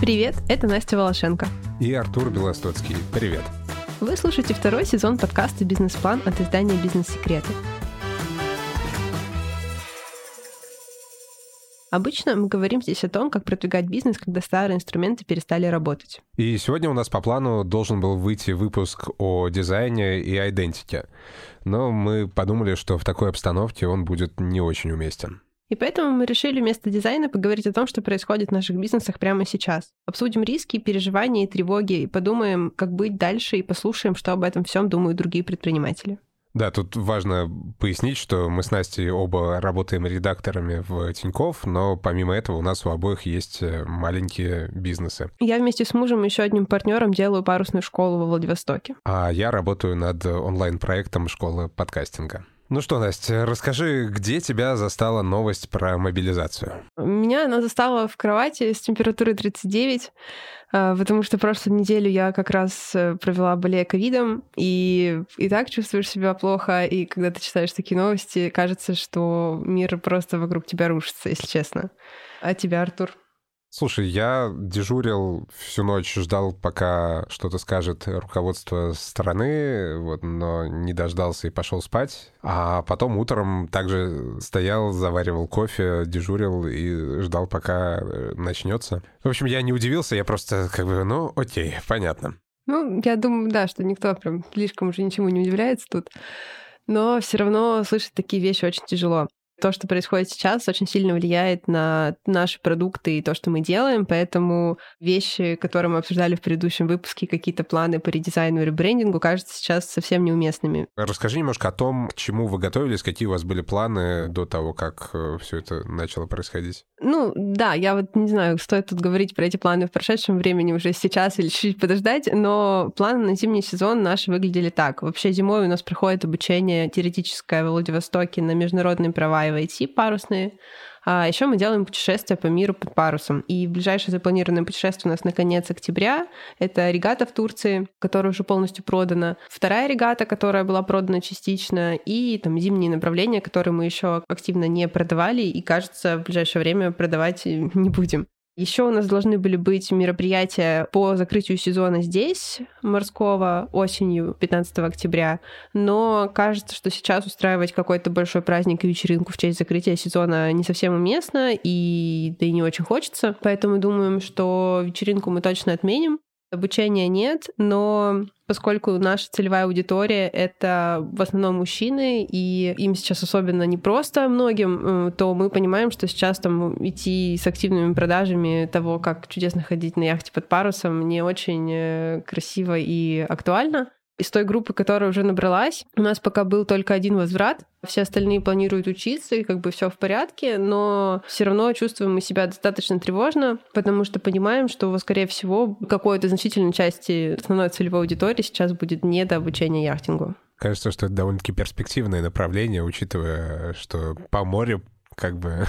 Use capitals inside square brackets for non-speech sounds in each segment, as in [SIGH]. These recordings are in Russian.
Привет, это Настя Волошенко. И Артур Белостоцкий. Привет. Вы слушаете второй сезон подкаста «Бизнес-план» от издания «Бизнес-секреты». Обычно мы говорим здесь о том, как продвигать бизнес, когда старые инструменты перестали работать. И сегодня у нас по плану должен был выйти выпуск о дизайне и идентике. Но мы подумали, что в такой обстановке он будет не очень уместен. И поэтому мы решили вместо дизайна поговорить о том, что происходит в наших бизнесах прямо сейчас. Обсудим риски, переживания и тревоги, и подумаем, как быть дальше, и послушаем, что об этом всем думают другие предприниматели. Да, тут важно пояснить, что мы с Настей оба работаем редакторами в Тиньков, но помимо этого у нас у обоих есть э, маленькие бизнесы. Я вместе с мужем и еще одним партнером делаю парусную школу во Владивостоке. А я работаю над онлайн-проектом школы подкастинга. Ну что, Настя, расскажи, где тебя застала новость про мобилизацию? Меня она застала в кровати с температурой 39, а, потому что прошлую неделю я как раз э, провела болея ковидом, и и так чувствуешь себя плохо, и когда ты читаешь такие новости, кажется, что мир просто вокруг тебя рушится, если честно. А тебя, Артур? Слушай, я дежурил всю ночь, ждал, пока что-то скажет руководство страны, вот, но не дождался и пошел спать. А потом утром также стоял, заваривал кофе, дежурил и ждал, пока э, начнется. В общем, я не удивился, я просто как бы, ну, окей, понятно. Ну, я думаю, да, что никто прям слишком уже ничему не удивляется тут. Но все равно слышать такие вещи очень тяжело то, что происходит сейчас, очень сильно влияет на наши продукты и то, что мы делаем, поэтому вещи, которые мы обсуждали в предыдущем выпуске, какие-то планы по редизайну и ребрендингу, кажутся сейчас совсем неуместными. Расскажи немножко о том, к чему вы готовились, какие у вас были планы до того, как э, все это начало происходить. Ну, да, я вот не знаю, стоит тут говорить про эти планы в прошедшем времени уже сейчас или чуть-чуть подождать, но планы на зимний сезон наши выглядели так. Вообще зимой у нас проходит обучение теоретическое в Владивостоке на международные права и IT парусные. А еще мы делаем путешествия по миру под парусом. И ближайшее запланированное путешествие у нас на конец октября. Это регата в Турции, которая уже полностью продана. Вторая регата, которая была продана частично. И там зимние направления, которые мы еще активно не продавали. И, кажется, в ближайшее время продавать не будем. Еще у нас должны были быть мероприятия по закрытию сезона здесь, морского, осенью, 15 октября. Но кажется, что сейчас устраивать какой-то большой праздник и вечеринку в честь закрытия сезона не совсем уместно, и да и не очень хочется. Поэтому думаем, что вечеринку мы точно отменим. Обучения нет, но поскольку наша целевая аудитория — это в основном мужчины, и им сейчас особенно непросто многим, э, то мы понимаем, что сейчас там идти с активными продажами того, как чудесно ходить на яхте под парусом, не очень э, красиво и актуально из той группы, которая уже набралась, у нас пока был только один возврат. Все остальные планируют учиться, и как бы все в порядке, но все равно чувствуем мы себя достаточно тревожно, потому что понимаем, что, скорее всего, какой-то значительной части основной целевой аудитории сейчас будет не до обучения яхтингу. Кажется, что это довольно-таки перспективное направление, учитывая, что по морю как бы.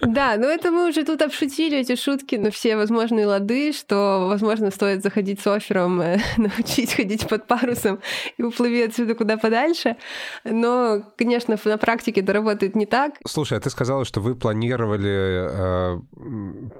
Да, но это мы уже тут обшутили эти шутки на все возможные лады, что, возможно, стоит заходить с оффером, э, [LAUGHS] научить ходить под парусом и уплыви отсюда куда подальше. Но, конечно, на практике это работает не так. Слушай, а ты сказала, что вы планировали э,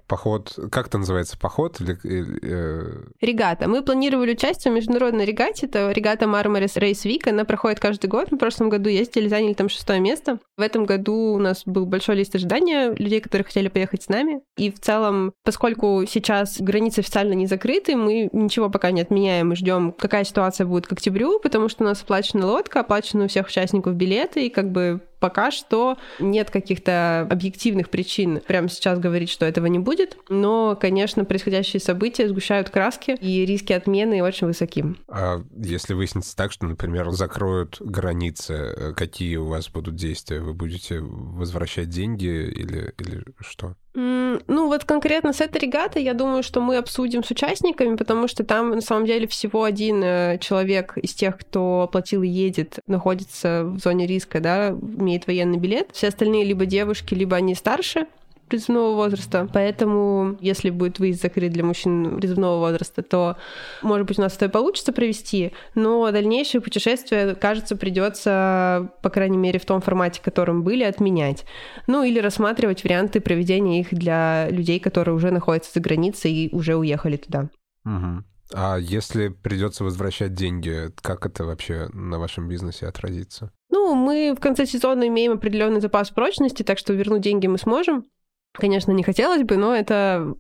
поход, как это называется, поход? Или, э... Регата. Мы планировали участие в международной регате, это регата Marmaris Race Week, она проходит каждый год. В прошлом году ездили, заняли там шестое место. В этом году у нас был большой лист ожидания людей, которые хотели поехать с нами. И в целом, поскольку сейчас границы официально не закрыты, мы ничего пока не отменяем и ждем, какая ситуация будет к октябрю, потому что у нас оплачена лодка, оплачены у всех участников билеты, и как бы пока что нет каких-то объективных причин прямо сейчас говорить, что этого не будет. Но, конечно, происходящие события сгущают краски, и риски отмены очень высоки. А если выяснится так, что, например, закроют границы, э, какие у вас будут действия? Вы будете возвращать деньги или, или что? Ну, вот конкретно с этой регатой, я думаю, что мы обсудим с участниками, потому что там на самом деле всего один э, человек из тех, кто оплатил и едет, находится в зоне риска, да, имеет военный билет. Все остальные либо девушки, либо они старше, призывного возраста. Поэтому, если будет выезд закрыт для мужчин призывного возраста, то, может быть, у нас это и получится провести, но дальнейшее путешествие, кажется, придется, по крайней мере, в том формате, в котором были, отменять. Ну, или рассматривать варианты проведения их для людей, которые уже находятся за границей и уже уехали туда. Угу. А если придется возвращать деньги, как это вообще на вашем бизнесе отразится? Ну, мы в конце сезона имеем определенный запас прочности, так что вернуть деньги мы сможем. Конечно, не хотелось бы, но это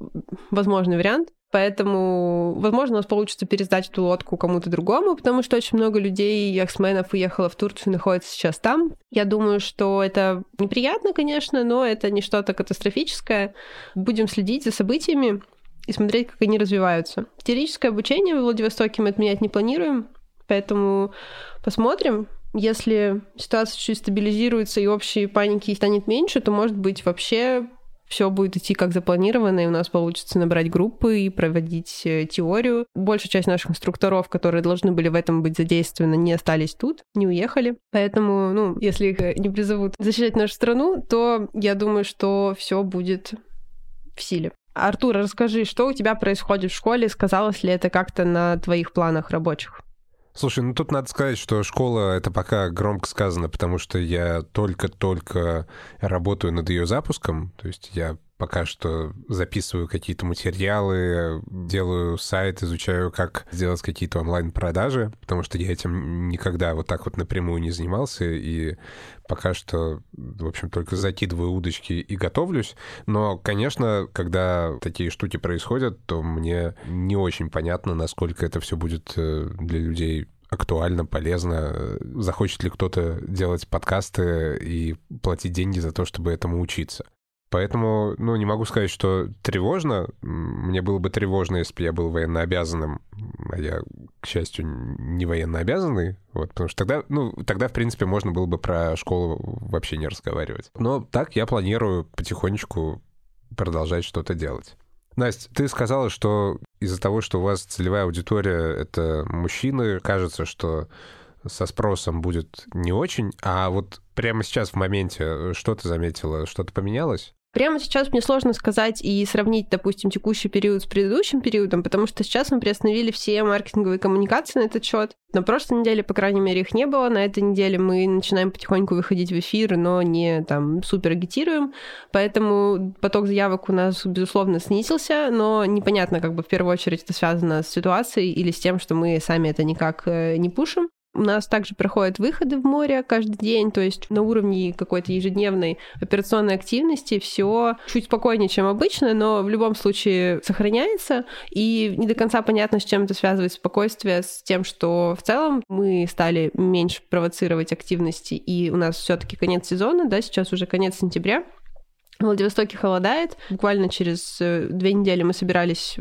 возможный вариант. Поэтому, возможно, у нас получится пересдать эту лодку кому-то другому, потому что очень много людей, яхтсменов, уехало в Турцию, находится сейчас там. Я думаю, что это неприятно, конечно, но это не что-то катастрофическое. Будем следить за событиями и смотреть, как они развиваются. Теоретическое обучение в Владивостоке мы отменять не планируем, поэтому посмотрим. Если ситуация чуть стабилизируется и общей паники станет меньше, то, может быть, вообще все будет идти как запланировано, и у нас получится набрать группы и проводить э, теорию. Большая часть наших инструкторов, которые должны были в этом быть задействованы, не остались тут, не уехали. Поэтому, ну, если их э, не призовут защищать нашу страну, то я думаю, что все будет в силе. Артур, расскажи, что у тебя происходит в школе? Сказалось ли это как-то на твоих планах рабочих? Слушай, ну тут надо сказать, что школа это пока громко сказано, потому что я только-только работаю над ее запуском. То есть я пока что записываю какие-то материалы, делаю сайт, изучаю, как сделать какие-то онлайн-продажи, потому что я этим никогда вот так вот напрямую не занимался, и пока что, в общем, только закидываю удочки и готовлюсь. Но, конечно, когда такие штуки происходят, то мне не очень понятно, насколько это все будет э, для людей актуально, полезно. Захочет ли кто-то делать подкасты и платить деньги за то, чтобы этому учиться. Поэтому, ну, не могу сказать, что тревожно. Мне было бы тревожно, если бы я был военнообязанным, а я, к счастью, не военнообязанный. Вот, потому что тогда, ну, тогда, в принципе, можно было бы про школу вообще не разговаривать. Но так я планирую потихонечку продолжать что-то делать. Настя, ты сказала, что из-за того, что у вас целевая аудитория — это мужчины, кажется, что со спросом будет не очень. А вот прямо сейчас в моменте что ты заметила? Что-то поменялось? Прямо сейчас мне сложно сказать и сравнить, допустим, текущий период с предыдущим периодом, потому что сейчас мы приостановили все маркетинговые коммуникации на этот счет. На прошлой неделе, по крайней мере, их не было. На этой неделе мы начинаем потихоньку выходить в эфир, но не там супер агитируем. Поэтому поток заявок у нас, безусловно, снизился, но непонятно, как бы в первую очередь это связано с ситуацией или с тем, что мы сами это никак э, не пушим. У нас также проходят выходы в море каждый день, то есть на уровне какой-то ежедневной операционной активности все чуть спокойнее, чем обычно, но в любом случае сохраняется. И не до конца понятно, с чем это связывает спокойствие, с тем, что в целом мы стали меньше провоцировать активности, и у нас все-таки конец сезона, да, сейчас уже конец сентября. В Владивостоке холодает. Буквально через э, две недели мы собирались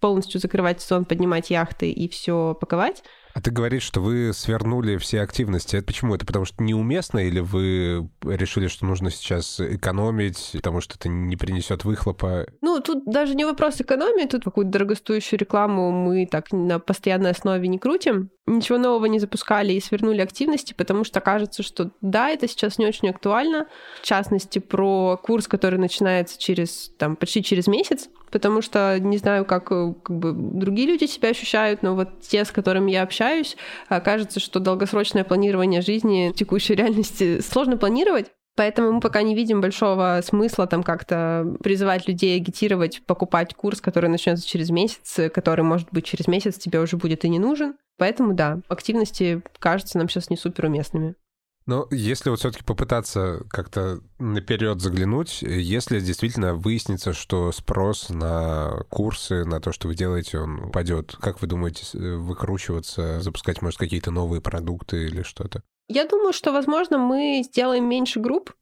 полностью закрывать сезон, поднимать яхты и все паковать. А ты говоришь, что вы свернули все активности. Это почему? Это потому что неуместно или вы решили, что нужно сейчас экономить, потому что это не принесет выхлопа? Ну, тут даже не вопрос экономии, тут какую-то дорогостоящую рекламу мы так на постоянной основе не крутим. Ничего нового не запускали и свернули активности, потому что кажется, что да, это сейчас не очень актуально. В частности, про курс, который начинается через, там, почти через месяц потому что не знаю, как, э, как бы другие люди себя ощущают, но вот те, с которыми я общаюсь, а, кажется, что долгосрочное планирование жизни в текущей реальности сложно планировать. Поэтому мы пока не видим большого смысла там как-то призывать людей агитировать, покупать курс, который начнется через месяц, который, может быть, через месяц тебе уже будет и не нужен. Поэтому да, активности кажутся нам сейчас не супер уместными. Но если вот все-таки попытаться как-то наперед заглянуть, если действительно выяснится, что спрос на курсы, на то, что вы делаете, он упадет, как вы думаете выкручиваться, запускать, может, какие-то новые продукты или что-то? Я думаю, что, возможно, мы сделаем меньше групп,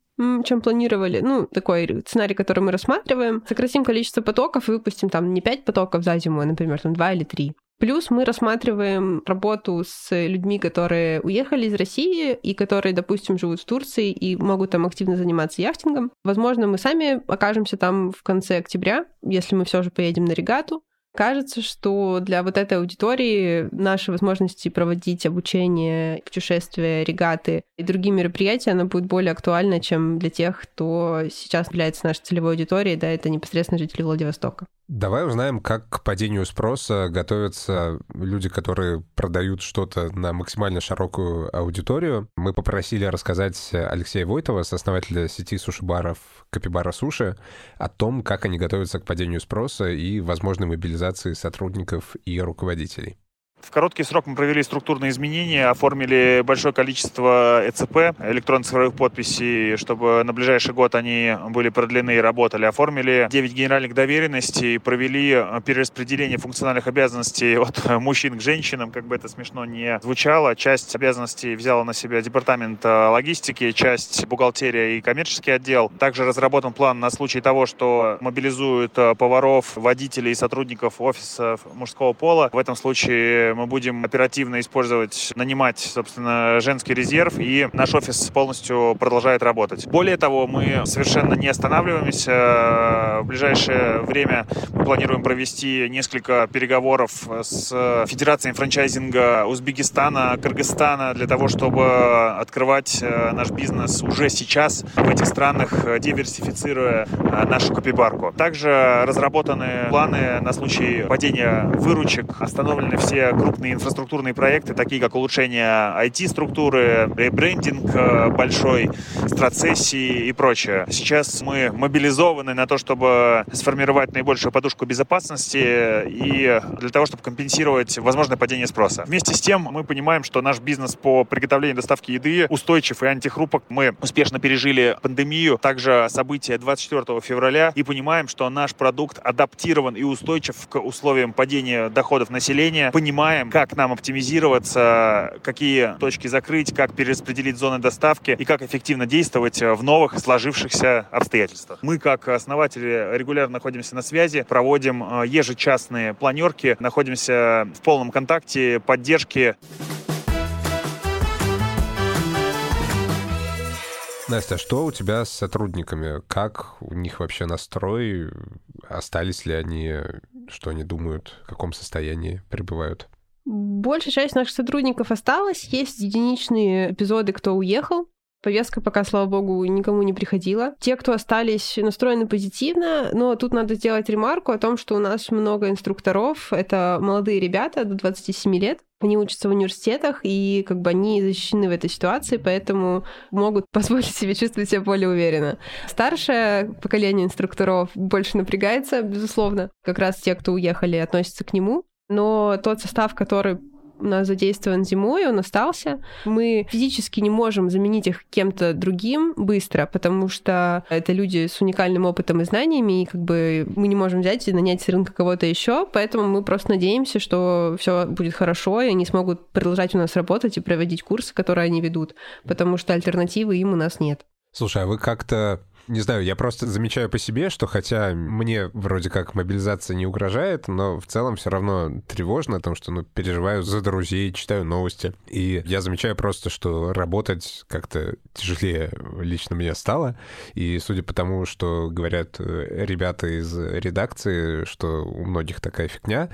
чем планировали. Ну, такой сценарий, который мы рассматриваем. Сократим количество потоков и выпустим там не 5 потоков за зиму, а, например, там 2 или 3. Плюс мы рассматриваем работу с людьми, которые уехали из России и которые, допустим, живут в Турции и могут там активно заниматься яхтингом. Возможно, мы сами окажемся там в конце октября, если мы все же поедем на регату. Кажется, что для вот этой аудитории наши возможности проводить обучение, путешествия, регаты и другие мероприятия, она будет более актуальна, чем для тех, кто сейчас является нашей целевой аудиторией, да, это непосредственно жители Владивостока. Давай узнаем, как к падению спроса готовятся люди, которые продают что-то на максимально широкую аудиторию. Мы попросили рассказать Алексея Войтова, сооснователя сети суши-баров Капибара Суши, о том, как они готовятся к падению спроса и возможной мобилизации сотрудников и руководителей. В короткий срок мы провели структурные изменения, оформили большое количество ЭЦП, электронных цифровых подписей, чтобы на ближайший год они были продлены и работали. Оформили 9 генеральных доверенностей, провели перераспределение функциональных обязанностей от [LAUGHS] мужчин к женщинам, как бы это смешно не звучало. Часть обязанностей взяла на себя департамент э, логистики, часть бухгалтерия и коммерческий отдел. Также разработан план на случай того, что мобилизуют э, поваров, водителей и сотрудников офиса мужского пола. В этом случае мы будем оперативно использовать, нанимать, собственно, женский резерв, и наш офис полностью продолжает работать. Более того, мы совершенно не останавливаемся. В ближайшее время мы планируем провести несколько переговоров с Федерацией франчайзинга Узбекистана, Кыргызстана для того, чтобы открывать э, наш бизнес уже сейчас в этих странах, диверсифицируя э, нашу копибарку. Также разработаны планы на случай падения выручек, остановлены все крупные инфраструктурные проекты, такие как улучшение IT-структуры, ребрендинг э, большой, страцессии и прочее. Сейчас мы мобилизованы на то, чтобы сформировать наибольшую подушку безопасности и для того, чтобы компенсировать возможное падение спроса. Вместе с тем мы понимаем, что наш бизнес по приготовлению и доставке еды устойчив и антихрупок. Мы успешно пережили пандемию, также события 24 февраля и понимаем, что наш продукт адаптирован и устойчив к условиям падения доходов населения. Понимаем, понимаем, как нам оптимизироваться, какие точки закрыть, как перераспределить зоны доставки и как эффективно действовать в новых сложившихся обстоятельствах. Мы, как основатели, регулярно находимся на связи, проводим э, ежечасные планерки, находимся в полном контакте, поддержке. Настя, а что у тебя с сотрудниками? Как у них вообще настрой? Остались ли они? Что они думают? В каком состоянии пребывают? Большая часть наших сотрудников осталась. Есть единичные эпизоды, кто уехал. Повестка пока, слава богу, никому не приходила. Те, кто остались, настроены позитивно, но тут надо сделать ремарку о том, что у нас много инструкторов. Это молодые ребята до 27 лет. Они учатся в университетах, и как бы они защищены в этой ситуации, поэтому могут [LAUGHS] позволить себе чувствовать себя более уверенно. Старшее поколение инструкторов больше напрягается, безусловно. Как раз те, кто уехали, относятся к нему но тот состав, который у нас задействован зимой, он остался. Мы физически не можем заменить их кем-то другим быстро, потому что это люди с уникальным опытом и знаниями, и как бы мы не можем взять и нанять с рынка кого-то еще, поэтому мы просто надеемся, что все будет хорошо, и они смогут продолжать у нас работать и проводить курсы, которые они ведут, потому что альтернативы им у нас нет. Слушай, а вы как-то не знаю, я просто замечаю по себе, что хотя мне вроде как мобилизация не угрожает, но в целом все равно тревожно, потому что, ну, переживаю за друзей, читаю новости. И я замечаю просто, что работать как-то тяжелее лично мне стало. И судя по тому, что говорят э, ребята из редакции, что у многих такая фигня,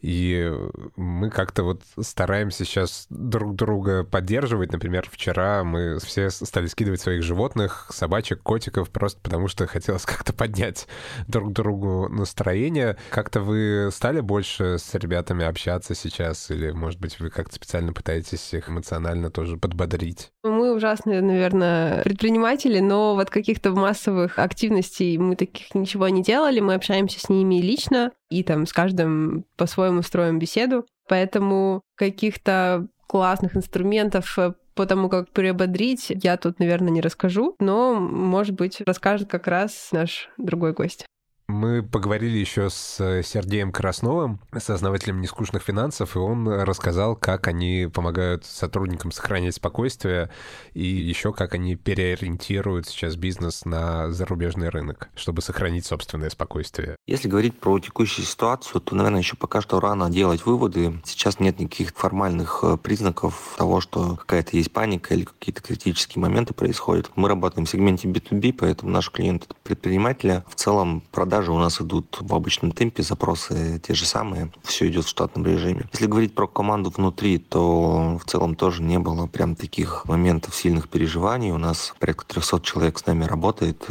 и мы как-то вот стараемся сейчас друг друга поддерживать. Например, вчера мы все стали скидывать своих животных, собачек, котиков, выпусков просто потому, что хотелось как-то поднять друг другу настроение. Как-то вы стали больше с ребятами общаться сейчас? Или, может быть, вы как-то специально пытаетесь их эмоционально тоже подбодрить? Мы ужасные, наверное, предприниматели, но вот каких-то массовых активностей мы таких ничего не делали. Мы общаемся с ними лично и там с каждым по-своему строим беседу. Поэтому каких-то классных инструментов э, по тому, как приободрить, я тут, наверное, не расскажу, но, может быть, расскажет как раз наш другой гость. Мы поговорили еще с э, Сергеем Красновым, сооснователем нескучных финансов, и он рассказал, как они помогают сотрудникам сохранять спокойствие и еще как они переориентируют сейчас бизнес на зарубежный рынок, чтобы сохранить собственное спокойствие. Если говорить про текущую ситуацию, то, наверное, еще пока что рано делать выводы. Сейчас нет никаких формальных э, признаков того, что какая-то есть паника или какие-то критические моменты происходят. Мы работаем в сегменте B2B, поэтому наши клиенты — предприниматели. В целом продажи продажи у нас идут в обычном темпе, запросы те же самые, все идет в штатном режиме. Если говорить про команду внутри, то в целом тоже не было прям таких моментов сильных переживаний. У нас порядка 300 человек с нами работает.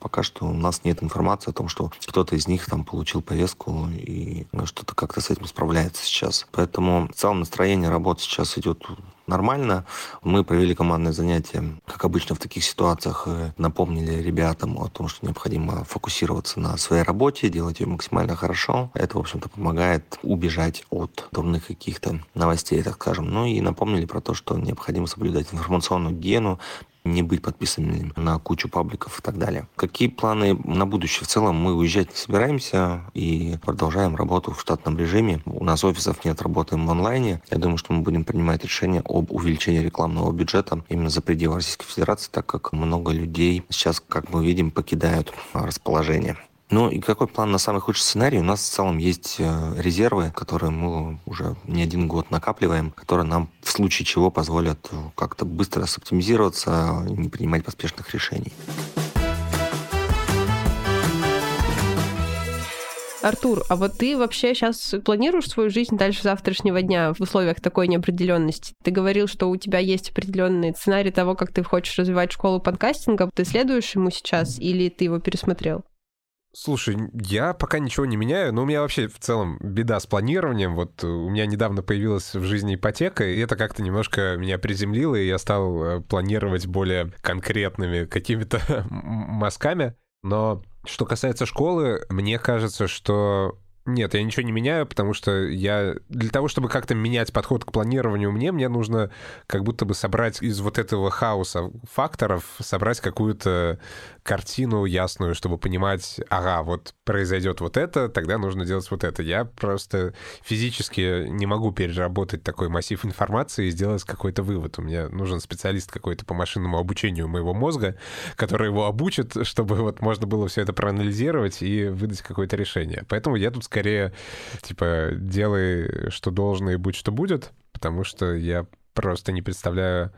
Пока что у нас нет информации о том, что кто-то из них там получил повестку и ну, что-то как-то с этим справляется сейчас. Поэтому в целом настроение работы сейчас идет нормально. Мы провели командное занятие, как обычно в таких ситуациях, э, напомнили ребятам о том, что необходимо фокусироваться на своей работе, делать ее максимально хорошо. Это, в общем-то, помогает убежать от дурных каких-то новостей, так скажем. Ну и напомнили про то, что необходимо соблюдать информационную гигиену, не быть подписанными на кучу пабликов и так далее. Какие планы на будущее? В целом мы уезжать не собираемся и продолжаем работу в штатном режиме. У нас офисов нет, работаем в онлайне. Я думаю, что мы будем принимать решение об увеличении рекламного бюджета именно за пределы Российской Федерации, так как много людей сейчас, как мы видим, покидают расположение. Ну и какой план на самый худший сценарий? У нас в целом есть э, резервы, которые мы уже не один год накапливаем, которые нам в случае чего позволят э, как-то быстро соптимизироваться и не принимать поспешных решений. Артур, а вот ты вообще сейчас планируешь свою жизнь дальше завтрашнего дня в условиях такой неопределенности? Ты говорил, что у тебя есть определенный сценарий того, как ты хочешь развивать школу подкастинга. Ты следуешь ему сейчас или ты его пересмотрел? Слушай, я пока ничего не меняю, но у меня вообще в целом беда с планированием. Вот у меня недавно появилась в жизни ипотека, и это как-то немножко меня приземлило, и я стал э, планировать более конкретными какими-то [LAUGHS] мазками. Но что касается школы, мне кажется, что нет, я ничего не меняю, потому что я для того, чтобы как-то менять подход к планированию мне, мне нужно как будто бы собрать из вот этого хаоса факторов, собрать какую-то картину ясную, чтобы понимать, ага, вот произойдет вот это, тогда нужно делать вот это. Я просто физически не могу переработать такой массив информации и сделать какой-то вывод. У меня нужен специалист какой-то по машинному обучению моего мозга, который его обучит, чтобы вот можно было все это проанализировать и выдать какое-то решение. Поэтому я тут скорее, типа, делай, что должно, и будь, что будет, потому что я просто не представляю,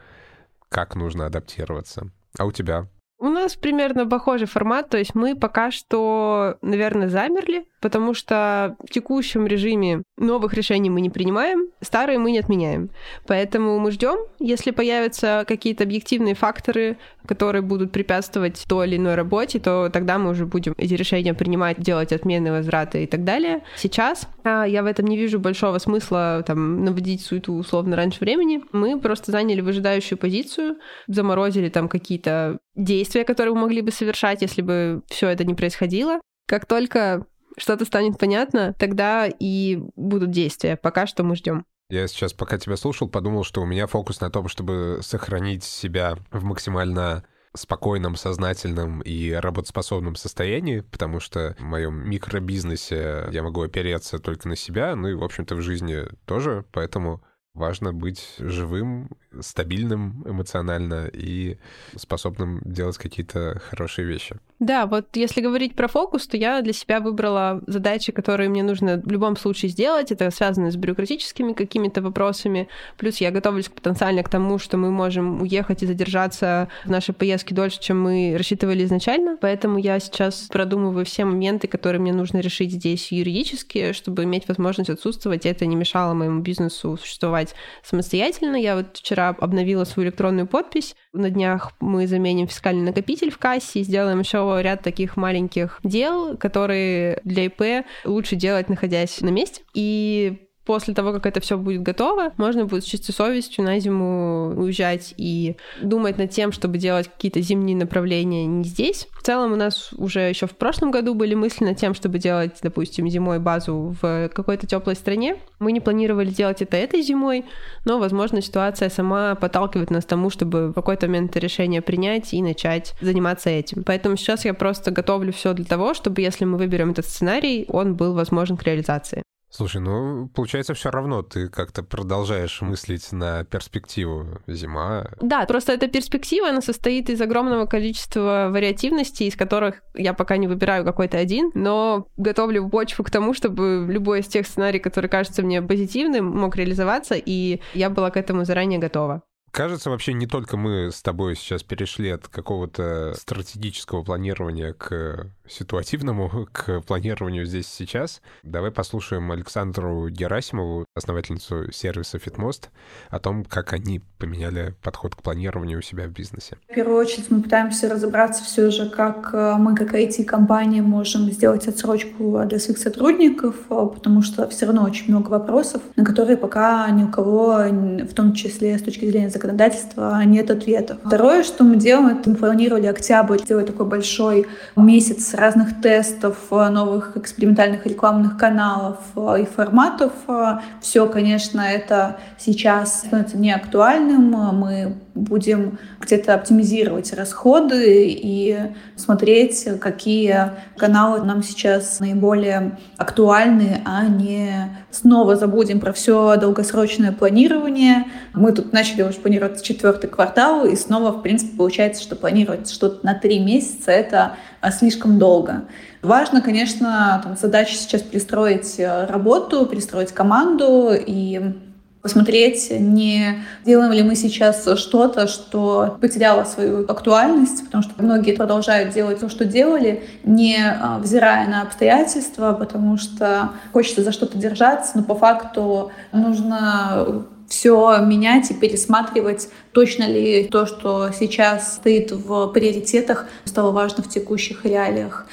как нужно адаптироваться. А у тебя? У нас примерно похожий формат, то есть мы пока что, наверное, замерли, потому что в текущем режиме новых решений мы не принимаем, старые мы не отменяем. Поэтому мы ждем, если появятся какие-то объективные факторы, которые будут препятствовать той или иной работе, то тогда мы уже будем эти решения принимать, делать отмены, возвраты и так далее. Сейчас а, я в этом не вижу большого смысла там наводить суету условно раньше времени. Мы просто заняли выжидающую позицию, заморозили там какие-то действия, которые мы могли бы совершать, если бы все это не происходило. Как только что-то станет понятно, тогда и будут действия. Пока что мы ждем. Я сейчас, пока тебя слушал, подумал, что у меня фокус на том, чтобы сохранить себя в максимально спокойном, сознательном и работоспособном состоянии, потому что в моем микробизнесе я могу опереться только на себя, ну и, в общем-то, в жизни тоже, поэтому важно быть живым, стабильным эмоционально и способным делать какие-то хорошие вещи. Да, вот если говорить про фокус, то я для себя выбрала задачи, которые мне нужно в любом случае сделать. Это связано с бюрократическими какими-то вопросами. Плюс я готовлюсь потенциально к тому, что мы можем уехать и задержаться в нашей поездке дольше, чем мы рассчитывали изначально. Поэтому я сейчас продумываю все моменты, которые мне нужно решить здесь юридически, чтобы иметь возможность отсутствовать, и это не мешало моему бизнесу существовать самостоятельно. Я вот вчера обновила свою электронную подпись. На днях мы заменим фискальный накопитель в кассе сделаем еще ряд таких маленьких дел, которые для ИП лучше делать, находясь на месте. И после того, как это все будет готово, можно будет с чистой совестью на зиму уезжать и думать над тем, чтобы делать какие-то зимние направления не здесь. В целом у нас уже еще в прошлом году были мысли над тем, чтобы делать, допустим, зимой базу в какой-то теплой стране. Мы не планировали делать это этой зимой, но, возможно, ситуация сама подталкивает нас к тому, чтобы в какой-то момент решение принять и начать заниматься этим. Поэтому сейчас я просто готовлю все для того, чтобы, если мы выберем этот сценарий, он был возможен к реализации. Слушай, ну, получается, все равно ты как-то продолжаешь мыслить на перспективу зима. Да, просто эта перспектива, она состоит из огромного количества вариативностей, из которых я пока не выбираю какой-то один, но готовлю почву к тому, чтобы любой из тех сценариев, который кажется мне позитивным, мог реализоваться, и я была к этому заранее готова. Кажется, вообще не только мы с тобой сейчас перешли от какого-то стратегического планирования к ситуативному, [LAUGHS] к планированию здесь сейчас. Давай послушаем Александру Герасимову, основательницу сервиса Fitmost, о том, как они поменяли подход к планированию у себя в бизнесе. В первую очередь мы пытаемся разобраться все же, как э, мы, как IT-компания, можем сделать отсрочку для своих сотрудников, э, потому что все равно очень много вопросов, на которые пока ни у кого, в том числе с точки зрения законодательства, нет ответов. Второе, что мы делаем, это мы планировали октябрь сделать такой большой месяц разных тестов, э, новых экспериментальных рекламных каналов э, и форматов. Э, Все, конечно, это сейчас становится не актуальным. Мы будем где-то оптимизировать расходы и смотреть, какие каналы нам сейчас наиболее актуальны, а не снова забудем про все долгосрочное планирование. Мы тут начали уже планировать четвертый квартал, и снова, в принципе, получается, что планировать что-то на три месяца — это а, слишком долго. Важно, конечно, там, задача сейчас перестроить э, работу, перестроить команду и посмотреть, не делаем ли мы сейчас что-то, что потеряло свою актуальность, потому что многие продолжают делать то, что делали, не а, взирая на обстоятельства, потому что хочется за что-то держаться, но по факту нужно все менять и пересматривать, точно ли то, что сейчас стоит в приоритетах, стало важно в текущих реалиях.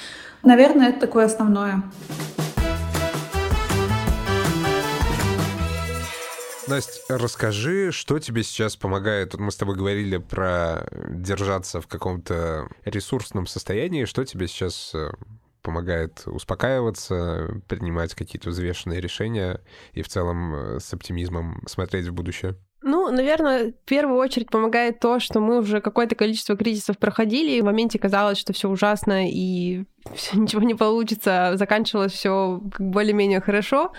Наверное, это такое основное. Настя, расскажи, что тебе сейчас помогает? Вот мы с тобой говорили про держаться в каком-то ресурсном состоянии. Что тебе сейчас э, помогает успокаиваться, принимать какие-то взвешенные решения и в целом э, с оптимизмом смотреть в будущее? Ну, наверное, в первую очередь помогает то, что мы уже какое-то количество кризисов проходили, и в моменте казалось, что все ужасно и [LAUGHS] все, ничего не получится, заканчивалось все более-менее хорошо.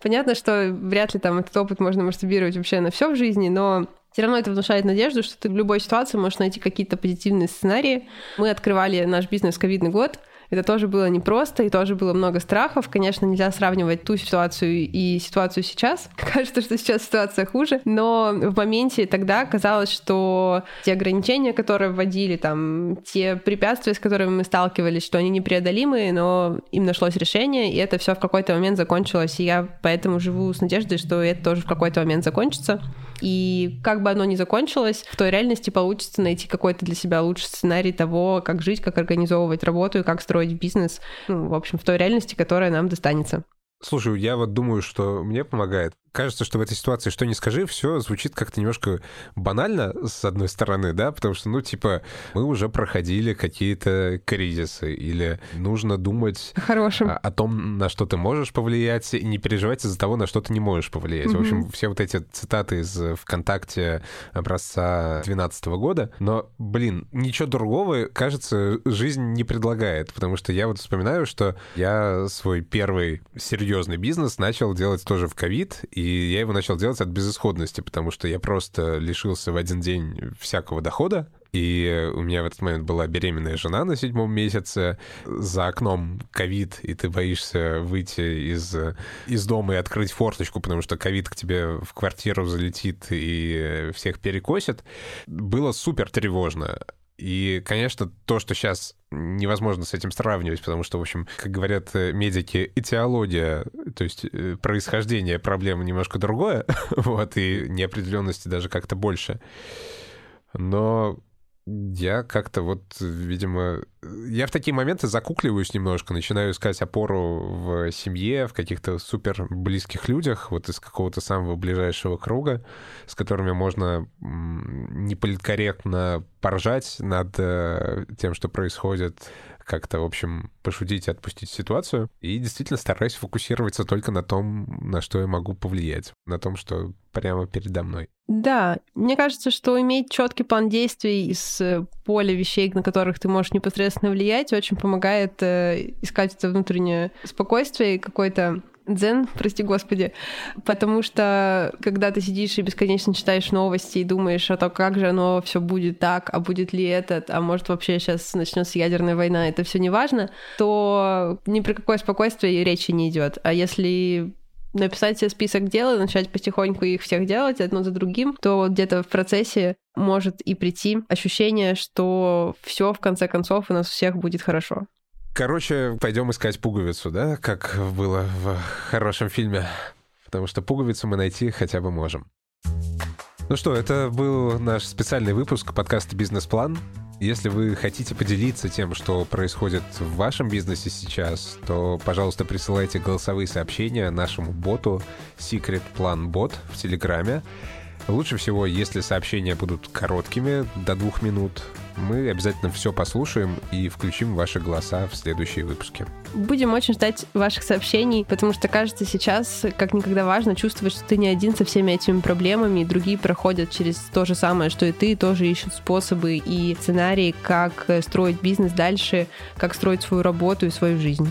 Понятно, что вряд ли там этот опыт можно масштабировать вообще на все в жизни, но все равно это внушает надежду, что ты в любой ситуации можешь найти какие-то позитивные сценарии. Мы открывали наш бизнес в ковидный год, это тоже было непросто, и тоже было много страхов. Конечно, нельзя сравнивать ту ситуацию и ситуацию сейчас. [LAUGHS] Кажется, что сейчас ситуация хуже, но в моменте тогда казалось, что те ограничения, которые вводили, там, те препятствия, с которыми мы сталкивались, что они непреодолимые, но им нашлось решение, и это все в какой-то момент закончилось, и я поэтому живу с надеждой, что это тоже в какой-то момент закончится. И как бы оно ни закончилось, в той реальности получится найти какой-то для себя лучший сценарий того, как жить, как организовывать работу и как строить бизнес, ну, в общем, в той реальности, которая нам достанется. Слушай, я вот думаю, что мне помогает кажется, что в этой ситуации что не скажи, все звучит как-то немножко банально, с одной стороны, да, потому что, ну, типа, мы уже проходили какие-то кризисы, или нужно думать Хорошим. О, о том, на что ты можешь повлиять, и не переживать из-за того, на что ты не можешь повлиять. Mm-hmm. В общем, все вот эти цитаты из ВКонтакте образца 2012 года, но, блин, ничего другого, кажется, жизнь не предлагает, потому что я вот вспоминаю, что я свой первый серьезный бизнес начал делать тоже в ковид, и и я его начал делать от безысходности, потому что я просто лишился в один день всякого дохода, и у меня в этот момент была беременная жена на седьмом месяце, за окном ковид, и ты боишься выйти из, из дома и открыть форточку, потому что ковид к тебе в квартиру залетит и всех перекосит. Было супер тревожно. И, конечно, то, что сейчас невозможно с этим сравнивать, потому что, в общем, как говорят э, медики, этиология, то есть э, происхождение проблемы немножко другое, [LAUGHS] вот, и неопределенности даже как-то больше. Но я как-то вот, видимо, я в такие моменты закукливаюсь немножко, начинаю искать опору в семье, в каких-то супер близких людях, вот из какого-то самого ближайшего круга, с которыми можно неполиткорректно поржать над э, тем, что происходит, как-то, в общем, пошутить и отпустить ситуацию. И действительно стараюсь фокусироваться только на том, на что я могу повлиять, на том, что прямо передо мной. Да, мне кажется, что иметь четкий план действий из э, поля вещей, на которых ты можешь непосредственно влиять, очень помогает э, искать это внутреннее спокойствие и какой-то дзен, прости господи, потому что когда ты сидишь и бесконечно читаешь новости и думаешь о том, как же оно все будет так, а будет ли этот, а может вообще сейчас начнется ядерная война, это все не важно, то ни при какое спокойствие речи не идет. А если написать себе список дел и начать потихоньку их всех делать одно за другим, то вот где-то в процессе может и прийти ощущение, что все в конце концов у нас всех будет хорошо. Короче, пойдем искать пуговицу, да, как было в хорошем фильме. Потому что пуговицу мы найти хотя бы можем. Ну что, это был наш специальный выпуск подкаста «Бизнес-план». Если вы хотите поделиться тем, что происходит в вашем бизнесе сейчас, то, пожалуйста, присылайте голосовые сообщения нашему боту Secret Plan Bot в Телеграме. Лучше всего, если сообщения будут короткими, до двух минут. Мы обязательно все послушаем и включим ваши голоса в следующие выпуски. Будем очень ждать ваших сообщений, потому что, кажется, сейчас как никогда важно чувствовать, что ты не один со всеми этими проблемами, и другие проходят через то же самое, что и ты, тоже ищут способы и сценарии, как строить бизнес дальше, как строить свою работу и свою жизнь.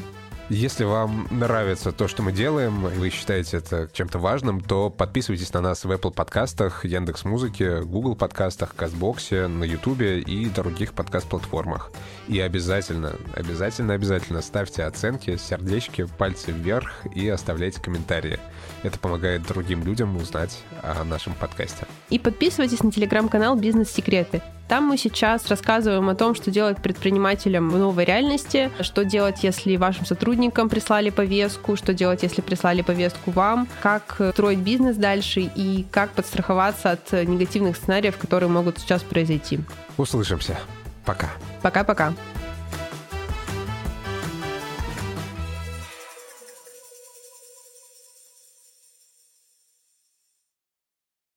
Если вам нравится то, что мы делаем, и вы считаете это чем-то важным, то подписывайтесь на нас в Apple подкастах, Яндекс Музыке, Google подкастах, Кастбоксе, на Ютубе и других подкаст-платформах. И обязательно, обязательно, обязательно ставьте оценки, сердечки, пальцы вверх и оставляйте комментарии. Это помогает другим людям узнать о нашем подкасте. И подписывайтесь на телеграм-канал «Бизнес-секреты». Там мы сейчас рассказываем о том, что делать предпринимателям в новой реальности, что делать, если вашим сотрудникам прислали повестку, что делать, если прислали повестку вам, как строить бизнес дальше и как подстраховаться от негативных сценариев, которые могут сейчас произойти. Услышимся. Пока. Пока-пока.